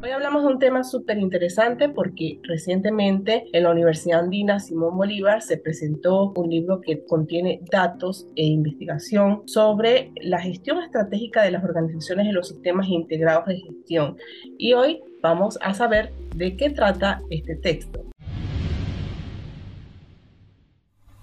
Hoy hablamos de un tema súper interesante porque recientemente en la Universidad Andina Simón Bolívar se presentó un libro que contiene datos e investigación sobre la gestión estratégica de las organizaciones en los sistemas integrados de gestión. Y hoy vamos a saber de qué trata este texto.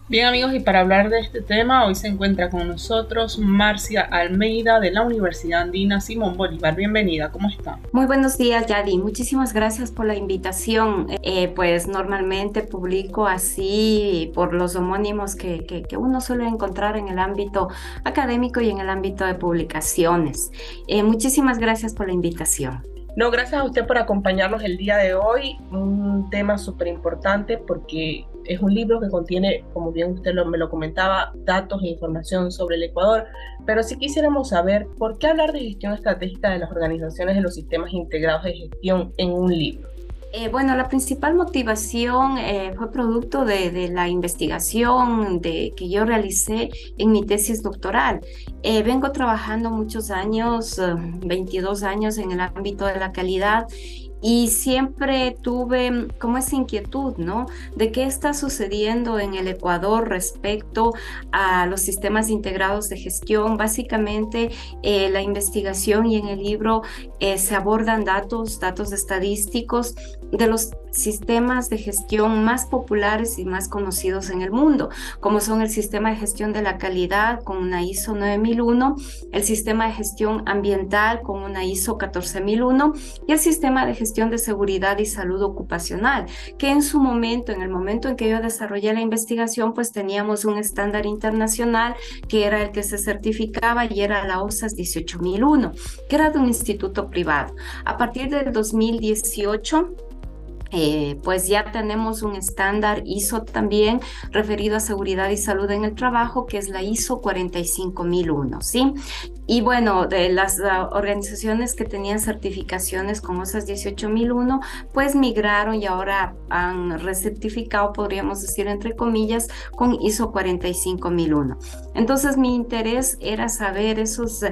Bien amigos, y para hablar de este tema, hoy se encuentra con nosotros Marcia Almeida de la Universidad Andina Simón Bolívar. Bienvenida, ¿cómo está? Muy buenos días, Yadi. Muchísimas gracias por la invitación. Eh, pues normalmente publico así por los homónimos que, uno suele encontrar en el ámbito académico y en el ámbito de publicaciones. Eh, muchísimas gracias por la invitación. No, gracias a usted por acompañarnos el día de hoy. Un tema súper importante porque es un libro que contiene, como bien usted me lo comentaba, datos e información sobre el Ecuador, pero si quisiéramos saber por qué hablar de gestión estratégica de las organizaciones de los sistemas integrados de gestión en un libro. Eh, bueno, la principal motivación eh, fue producto de, la investigación que yo realicé en mi tesis doctoral. Eh, vengo trabajando muchos años, 22 años en el ámbito de la calidad y siempre tuve como esa inquietud, ¿no? De qué está sucediendo en el Ecuador respecto a los sistemas integrados de gestión. Básicamente, la investigación y en el libro se abordan datos, datos estadísticos de los sistemas de gestión más populares y más conocidos en el mundo, como son el sistema de gestión de la calidad con una ISO 9001, el sistema de gestión ambiental con una ISO 14001 y el sistema de gestión de seguridad y salud ocupacional, que en su momento, en el momento en que yo desarrollé la investigación, pues teníamos un estándar internacional que era el que se certificaba y era la OSAS 18001, que era de un instituto privado. A partir del 2018, eh, pues ya tenemos un estándar ISO también referido a seguridad y salud en el trabajo, que es la ISO 45001, ¿sí? Y bueno, de las ah, organizaciones que tenían certificaciones como esas 18001, pues migraron y ahora han recertificado, podríamos decir entre comillas, con ISO 45001. Entonces mi interés era saber esos,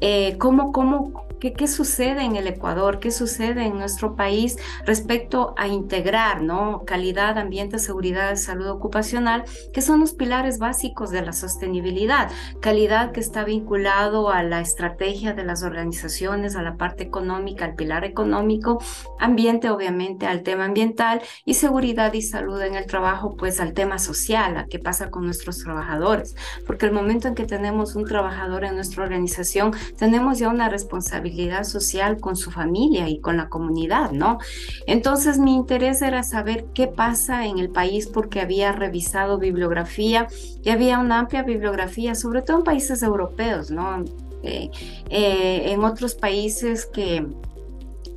eh, cómo, cómo, qué, qué sucede en el Ecuador, qué sucede en nuestro país respecto a integrar, ¿no? Calidad, ambiente, seguridad, salud ocupacional, que son los pilares básicos de la sostenibilidad. Calidad que está vinculado a la estrategia de las organizaciones, a la parte económica, al pilar económico, ambiente obviamente al tema ambiental y seguridad y salud en el trabajo, pues al tema social, a qué pasa con nuestros trabajadores, porque el momento en que tenemos un trabajador en nuestra organización, tenemos ya una responsabilidad social con su familia y con la comunidad, ¿no? Entonces mi interés era saber qué pasa en el país porque había revisado bibliografía y había una amplia bibliografía, sobre todo en países europeos, ¿no? Eh, eh, en otros países que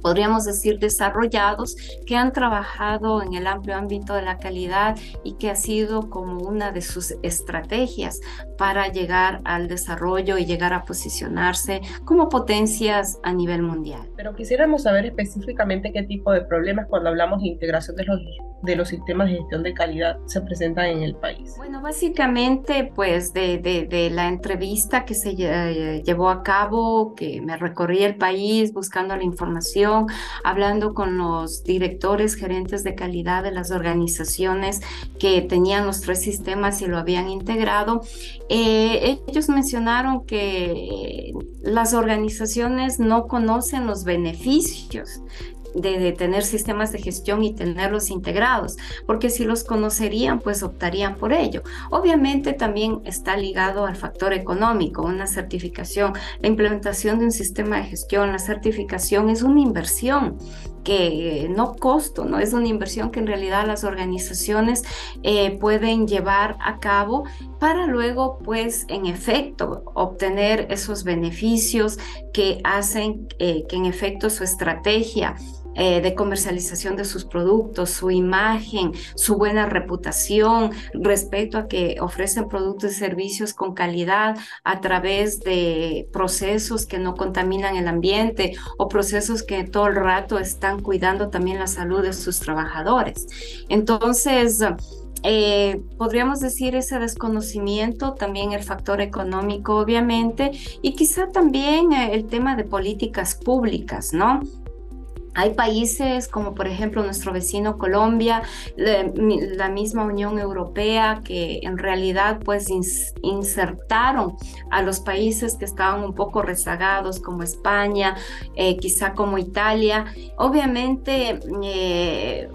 podríamos decir, desarrollados, que han trabajado en el amplio ámbito de la calidad y que ha sido como una de sus estrategias para llegar al desarrollo y llegar a posicionarse como potencias a nivel mundial. Pero quisiéramos saber específicamente qué tipo de problemas cuando hablamos de integración de los, de los sistemas de gestión de calidad se presentan en el país. Bueno, básicamente pues de, de, de la entrevista que se llevó a cabo, que me recorrí el país buscando la información, hablando con los directores, gerentes de calidad de las organizaciones que tenían los tres sistemas y lo habían integrado. Eh, ellos mencionaron que las organizaciones no conocen los beneficios de, tener sistemas de gestión y tenerlos integrados, porque si los conocerían, pues optarían por ello. Obviamente también está ligado al factor económico, una certificación, la implementación de un sistema de gestión, la certificación es una inversión que no costo, no es una inversión que en realidad las organizaciones eh, pueden llevar a cabo para luego, pues, en efecto, obtener esos beneficios que hacen eh, que en efecto su estrategia eh, de comercialización de sus productos, su imagen, su buena reputación respecto a que ofrecen productos y servicios con calidad a través de procesos que no contaminan el ambiente o procesos que todo el rato están cuidando también la salud de sus trabajadores. Entonces, eh, podríamos decir ese desconocimiento, también el factor económico, obviamente, y quizá también eh, el tema de políticas públicas, ¿no? Hay países como por ejemplo nuestro vecino Colombia, la, misma Unión Europea, que en realidad pues insertaron a los países que estaban un poco rezagados como España, eh, quizá como Italia. Obviamente... Eh,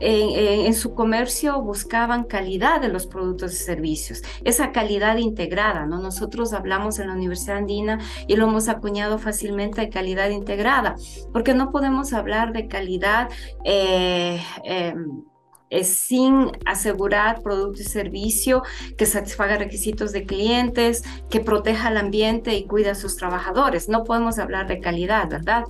en, su comercio buscaban calidad de los productos y servicios, esa calidad integrada, ¿no? Nosotros hablamos en la Universidad Andina y lo hemos acuñado fácilmente de calidad integrada, porque no podemos hablar de calidad eh, em, sin asegurar producto y servicio que satisfaga requisitos de clientes, que proteja el ambiente y cuida a sus trabajadores. No podemos hablar de calidad, ¿verdad?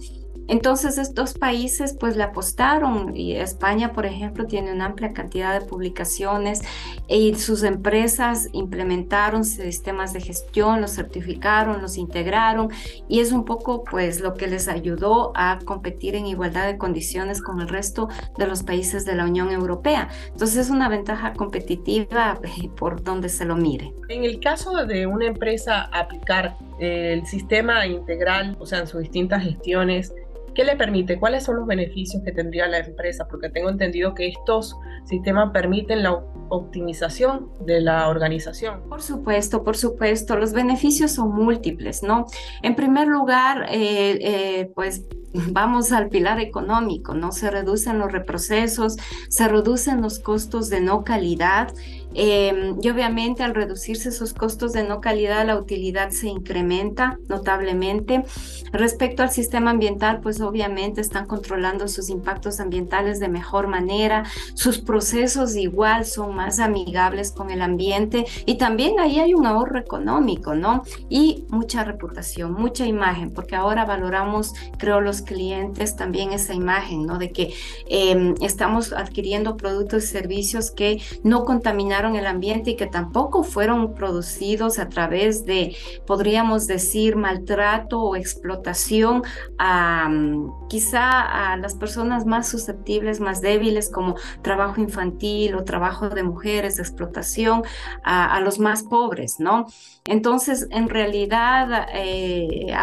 Entonces estos países pues le apostaron y España por ejemplo tiene una amplia cantidad de publicaciones y sus empresas implementaron sistemas de gestión, los certificaron, los integraron y es un poco pues lo que les ayudó a competir en igualdad de condiciones con el resto de los países de la Unión Europea. Entonces es una ventaja competitiva eh, por donde se lo mire. En el caso de una empresa aplicar el sistema integral, o sea, en sus distintas gestiones, ¿Qué le permite? ¿Cuáles son los beneficios que tendría la empresa? Porque tengo entendido que estos sistemas permiten la optimización de la organización. Por supuesto, por supuesto, los beneficios son múltiples, ¿no? En primer lugar, eh, eh, pues vamos al pilar económico, ¿no? Se reducen los reprocesos, se reducen los costos de no calidad em, y obviamente al reducirse esos costos de no calidad, la utilidad se incrementa notablemente. Respecto al sistema ambiental, pues obviamente están controlando sus impactos ambientales de mejor manera, sus procesos igual son más amigables con el ambiente y también ahí hay un ahorro económico, ¿no? Y mucha reputación, mucha imagen, porque ahora valoramos, creo, los clientes también esa imagen, ¿no? De que em, estamos adquiriendo productos y servicios que no contaminaron el ambiente y que tampoco fueron producidos a través de, podríamos decir, maltrato o explotación a mm, quizá a las personas más susceptibles, más débiles, como trabajo infantil o trabajo de mujeres, explotación, a, los más pobres, ¿no? Entonces, en realidad, eh,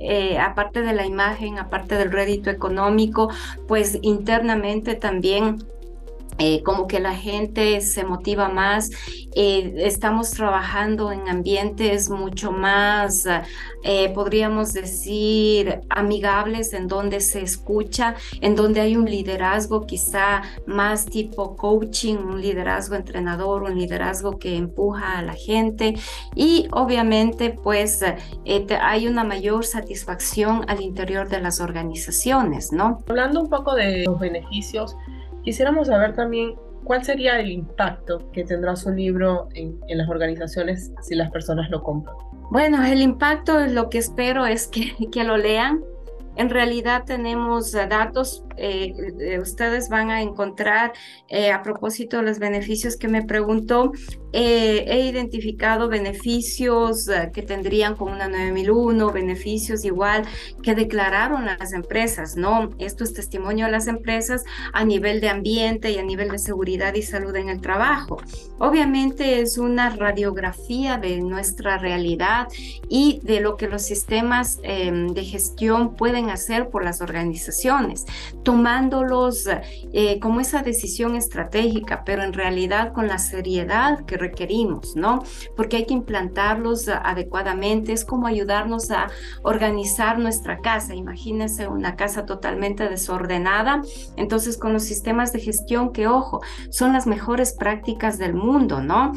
eh, aparte de la imagen, aparte del rédito económico, pues internamente también eh, como que la gente se motiva más. Eh, estamos trabajando en ambientes mucho más, eh, podríamos decir, amigables, en donde se escucha, en donde hay un liderazgo quizá más tipo coaching, un liderazgo entrenador, un liderazgo que empuja a la gente y obviamente pues hay una mayor satisfacción al interior de las organizaciones, ¿no? Hablando un poco de los beneficios, Quisiéramos saber también cuál sería el impacto que tendrá su libro en, las organizaciones si las personas lo compran. Bueno, el impacto, lo que espero es que, que lo lean. En realidad tenemos datos eh, eh, ustedes van a encontrar eh, a propósito de los beneficios que me preguntó. he identificado beneficios que tendrían con una 9001, beneficios igual que declararon las empresas, ¿no? Esto es testimonio de las empresas a nivel de ambiente y a nivel de seguridad y salud en el trabajo. Obviamente es una radiografía de nuestra realidad y de lo que los sistemas em, de gestión pueden hacer por las organizaciones tomándolos eh, como esa decisión estratégica, pero en realidad con la seriedad que requerimos, ¿no? Porque hay que implantarlos adecuadamente, es como ayudarnos a organizar nuestra casa. Imagínense una casa totalmente desordenada, entonces con los sistemas de gestión que, ojo, son las mejores prácticas del mundo, ¿no?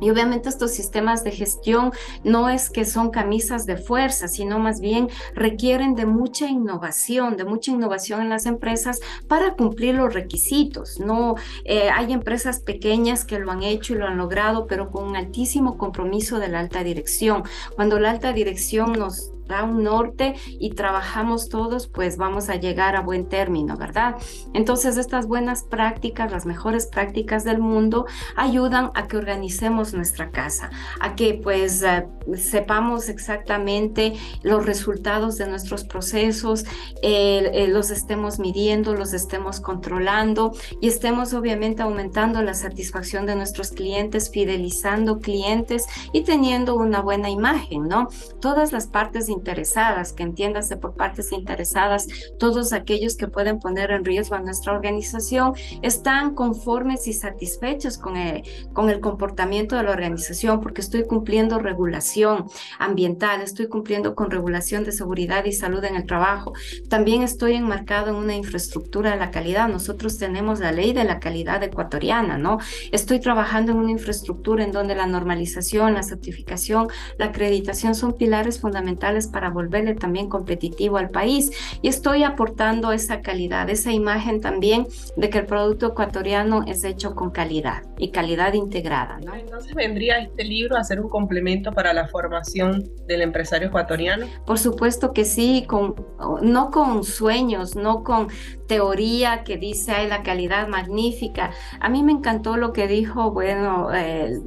Y obviamente estos sistemas de gestión no es que son camisas de fuerza, sino más bien requieren de mucha innovación, de mucha innovación en las empresas para cumplir los requisitos. No eh, hay empresas pequeñas que lo han hecho y lo han logrado, pero con un altísimo compromiso de la alta dirección. Cuando la alta dirección nos da un norte y trabajamos todos, pues vamos a llegar a buen término, ¿verdad? Entonces estas buenas prácticas, las mejores prácticas del mundo, ayudan a que organicemos nuestra casa, a que pues eh, sepamos exactamente los resultados de nuestros procesos, eh, los estemos midiendo, los estemos controlando y estemos obviamente aumentando la satisfacción de nuestros clientes, fidelizando clientes y teniendo una buena imagen, ¿no? Todas las partes interesadas, que entiéndase por partes interesadas, todos aquellos que pueden poner en riesgo a nuestra organización, están conformes y satisfechos con el, con el comportamiento de la organización porque estoy cumpliendo regulación ambiental, estoy cumpliendo con regulación de seguridad y salud en el trabajo. También estoy enmarcado en una infraestructura de la calidad. Nosotros tenemos la ley de la calidad ecuatoriana, ¿no? Estoy trabajando en una infraestructura en donde la normalización, la certificación, la acreditación son pilares fundamentales para volverle también competitivo al país. Y estoy aportando esa calidad, esa imagen también de que el producto ecuatoriano es hecho con calidad y calidad integrada. ¿no? Entonces vendría este libro a ser un complemento para la formación del empresario ecuatoriano. Por supuesto que sí, con, no con sueños, no con teoría que dice, hay la calidad magnífica. A mí me encantó lo que dijo, bueno, eh,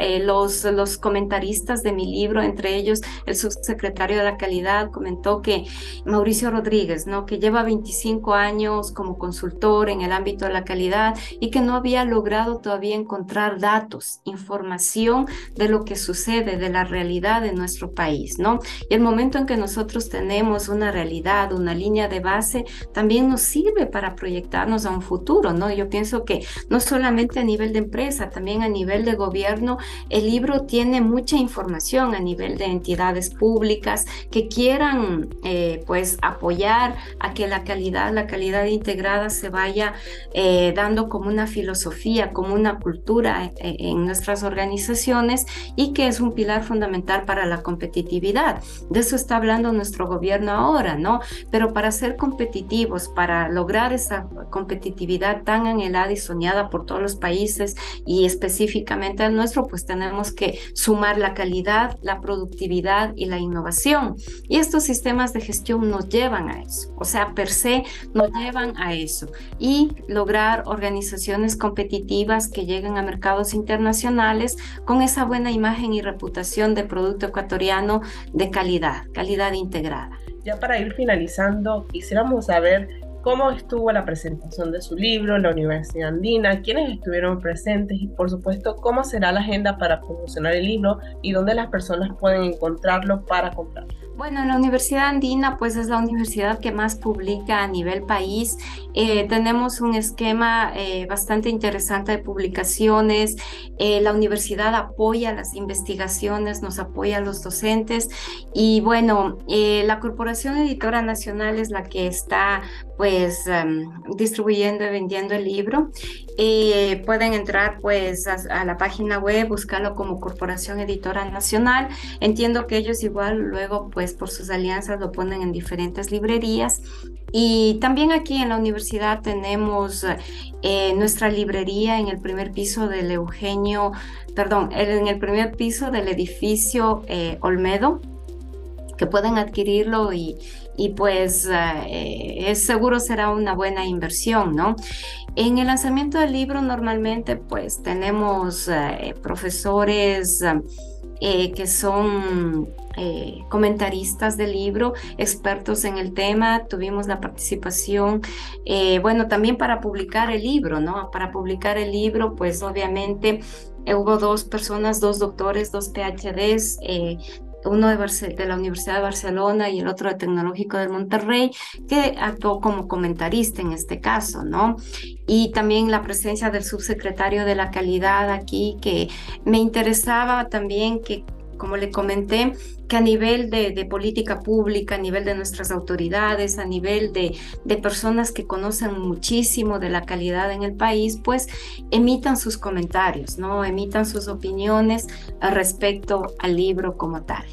eh, los, los comentaristas de mi libro, entre ellos el subsecretario de la calidad, comentó que Mauricio Rodríguez, ¿no? que lleva 25 años como consultor en el ámbito de la calidad y que no había logrado todavía encontrar datos, información de lo que sucede, de la realidad de nuestro país. ¿no? Y el momento en que nosotros tenemos una realidad, una línea de base, también nos sirve para proyectarnos a un futuro. ¿no? Yo pienso que no solamente a nivel de empresa, también a nivel de gobierno, el libro tiene mucha información a nivel de entidades públicas que quieran eh, pues apoyar a que la calidad, la calidad integrada se vaya eh, dando como una filosofía, como una cultura eh, en nuestras organizaciones y que es un pilar fundamental para la competitividad. De eso está hablando nuestro gobierno ahora, ¿no? Pero para ser competitivos, para lograr esa competitividad tan anhelada y soñada por todos los países y específicamente el nuestro, pues tenemos que sumar la calidad, la productividad y la innovación. Y estos sistemas de gestión nos llevan a eso, o sea, per se nos llevan a eso. Y lograr organizaciones competitivas que lleguen a mercados internacionales con esa buena imagen y reputación de producto ecuatoriano de calidad, calidad integrada. Ya para ir finalizando, quisiéramos saber cómo estuvo la presentación de su libro en la Universidad Andina, quiénes estuvieron presentes y por supuesto cómo será la agenda para promocionar el libro y dónde las personas pueden encontrarlo para comprarlo. Bueno, la Universidad Andina pues es la universidad que más publica a nivel país. Eh, tenemos un esquema eh, bastante interesante de publicaciones. Eh, la universidad apoya las investigaciones, nos apoya a los docentes y bueno, la Corporación Editora Nacional es la que está pues em, distribuyendo y vendiendo el libro. Pueden entrar pues a, a, la página web, buscarlo como Corporación Editora Nacional. Entiendo que ellos igual luego pues por sus alianzas lo ponen en diferentes librerías. Y también aquí en la universidad tenemos eh, nuestra librería en el primer piso del Eugenio, perdón, en el primer piso del edificio eh, Olmedo, que pueden adquirirlo y, y pues eh, es seguro será una buena inversión, ¿no? En el lanzamiento del libro normalmente pues tenemos profesores que son eh, comentaristas del libro, expertos en el tema, tuvimos la participación, eh, bueno, también para publicar el libro, ¿no? Para publicar el libro, pues obviamente eh, hubo dos personas, dos doctores, dos PhDs, uno de, de, la Universidad de Barcelona y el otro de Tecnológico de Monterrey, que actuó como comentarista en este caso, ¿no? Y también la presencia del subsecretario de la calidad aquí, que me interesaba también que como le comenté, que a nivel de, política pública, a nivel de nuestras autoridades, a nivel de, de, personas que conocen muchísimo de la calidad en el país, pues emitan sus comentarios, ¿no? Emitan sus opiniones respecto al libro como tal.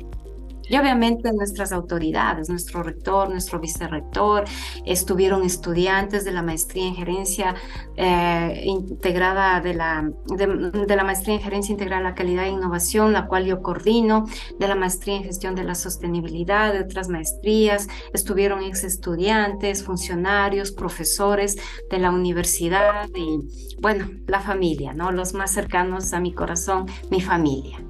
Y obviamente nuestras autoridades, nuestro rector, nuestro vicerrector, estuvieron estudiantes de la maestría en gerencia eh, integrada de la, de, la maestría en gerencia integral a la calidad e innovación, la cual yo coordino, de la maestría en gestión de la sostenibilidad, de otras maestrías, estuvieron ex estudiantes, funcionarios, profesores de la universidad y bueno, la familia, ¿no? Los más cercanos a mi corazón, mi familia.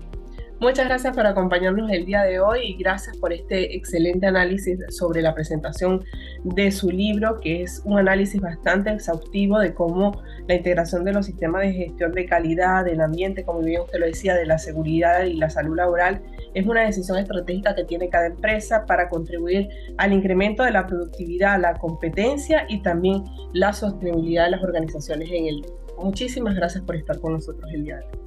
Muchas gracias por acompañarnos el día de hoy y gracias por este excelente análisis sobre la presentación de su libro, que es un análisis bastante exhaustivo de cómo la integración de los sistemas de gestión de calidad, del ambiente, como bien usted lo decía, de la seguridad y la salud laboral, es una decisión estratégica que tiene cada empresa para contribuir al incremento de la productividad, la competencia y también la sostenibilidad de las organizaciones en el Muchísimas gracias por estar con nosotros el día de hoy.